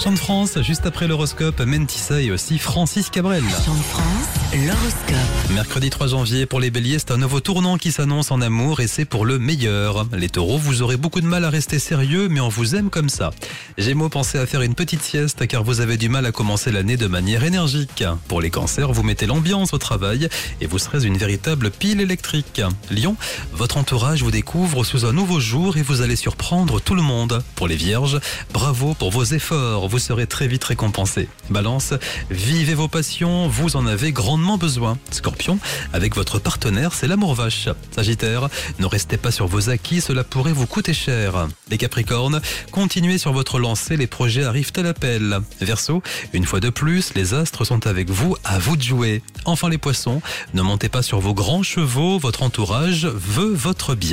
Champ de France, juste après l'horoscope, Mentissa et aussi Francis Cabrel. Champ de France, l'horoscope. Mercredi 3 janvier, pour les béliers, c'est un nouveau tournant qui s'annonce en amour et c'est pour le meilleur. Les taureaux, vous aurez beaucoup de mal à rester sérieux, mais on vous aime comme ça. Gémeaux, pensez à faire une petite sieste car vous avez du mal à commencer l'année de manière énergique. Pour les cancers, vous mettez l'ambiance au travail et vous serez une véritable pile électrique. Lion, votre entourage vous découvre sous un nouveau jour et vous allez surprendre tout le monde. Pour les vierges, bravo pour vos efforts vous serez très vite récompensé. Balance, vivez vos passions, vous en avez grandement besoin. Scorpion, avec votre partenaire, c'est l'amour vache. Sagittaire, ne restez pas sur vos acquis, cela pourrait vous coûter cher. Les Capricornes, continuez sur votre lancée, les projets arrivent à l'appel. Verseau, une fois de plus, les astres sont avec vous, à vous de jouer. Enfin les poissons, ne montez pas sur vos grands chevaux, votre entourage veut votre bien.